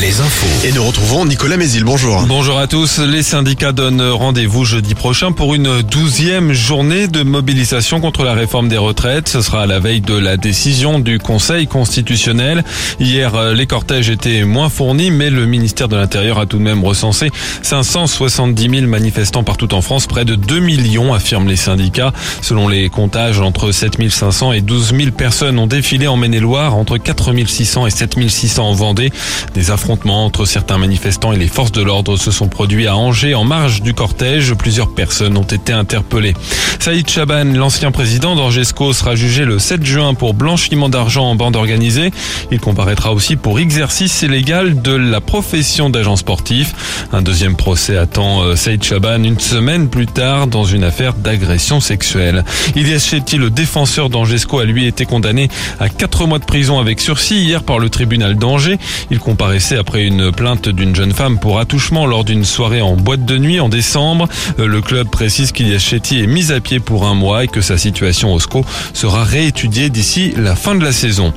les infos. Et nous retrouvons Nicolas Mézil. Bonjour. Bonjour à tous. Les syndicats donnent rendez-vous jeudi prochain pour une douzième journée de mobilisation contre la réforme des retraites. Ce sera à la veille de la décision du Conseil constitutionnel. Hier, les cortèges étaient moins fournis, mais le ministère de l'Intérieur a tout de même recensé 570 000 manifestants partout en France. Près de 2 millions, affirment les syndicats. Selon les comptages, entre 7 500 et 12 000 personnes ont défilé en Maine-et-Loire, entre 4 600 et 7 600 en Vendée. Des affrontements entre certains manifestants et les forces de l'ordre se sont produits à Angers en marge du cortège. Plusieurs personnes ont été interpellées. Saïd Chaban, l'ancien président d'Angesco, sera jugé le 7 juin pour blanchiment d'argent en bande organisée. Il comparaîtra aussi pour exercice illégal de la profession d'agent sportif. Un deuxième procès attend euh, Saïd Chaban une semaine plus tard dans une affaire d'agression sexuelle. Ilyes Chetty, le défenseur d'Angesco, a lui été condamné à 4 mois de prison avec sursis hier par le tribunal d'Angers. Il comparaissait après une plainte d'une jeune femme pour attouchement lors d'une soirée en boîte de nuit en décembre. Euh, le club précise qu'Ilias Chetty est mis à pied pour un mois et que sa situation au SCO sera réétudiée d'ici la fin de la saison.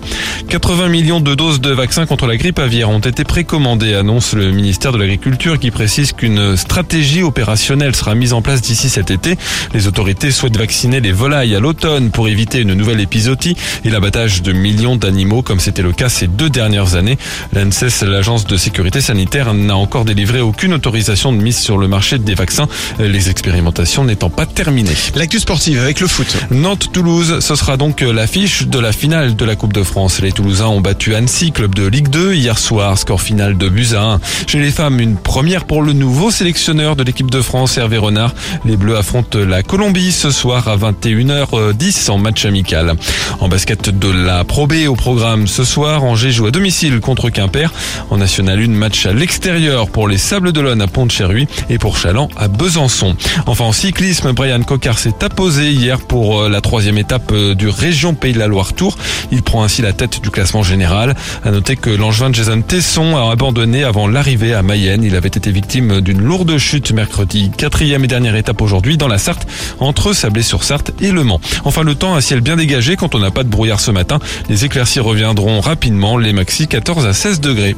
80 millions de doses de vaccins contre la grippe aviaire ont été précommandées, annonce le ministère de l'Agriculture qui précise qu'une stratégie opérationnelle sera mise en place d'ici cet été. Les autorités souhaitent vacciner les volailles à l'automne pour éviter une nouvelle épisodie et l'abattage de millions d'animaux comme c'était le cas ces deux dernières années. L'ANSES, l'agence de sécurité sanitaire, n'a encore délivré aucune autorisation de mise sur le marché des vaccins, les expérimentations n'étant pas terminées. L'actu sportive avec le foot. Nantes-Toulouse, ce sera donc l'affiche de la finale de la Coupe de France. Les Toulousains ont battu Annecy, club de Ligue 2, hier soir, score final de buts à 1. Chez les femmes, une première pour le nouveau sélectionneur de l'équipe de France, Hervé Renard. Les Bleus affrontent la Colombie ce soir à 21h10 en match amical. En basket de la Pro B au programme ce soir, Angers joue à domicile contre Quimper. En National 1, match à l'extérieur pour les Sables d'Olonne à Pont-de-Cherruy et pour Chaland à Besançon. Enfin en cyclisme, Brian Cocard s'est apposé hier pour euh, la troisième étape euh, du Région Pays de la Loire Tour. Il prend ainsi la tête du classement général. À noter que l'angevin Jason Tesson a abandonné avant l'arrivée à Mayenne. Il avait été victime d'une lourde chute mercredi. Quatrième et dernière étape aujourd'hui dans la Sarthe entre Sablé-sur-Sarthe et Le Mans. Enfin le temps, un ciel bien dégagé quand on n'a pas de brouillard ce matin. Les éclaircies reviendront rapidement. Les maxi 14 à 16 degrés.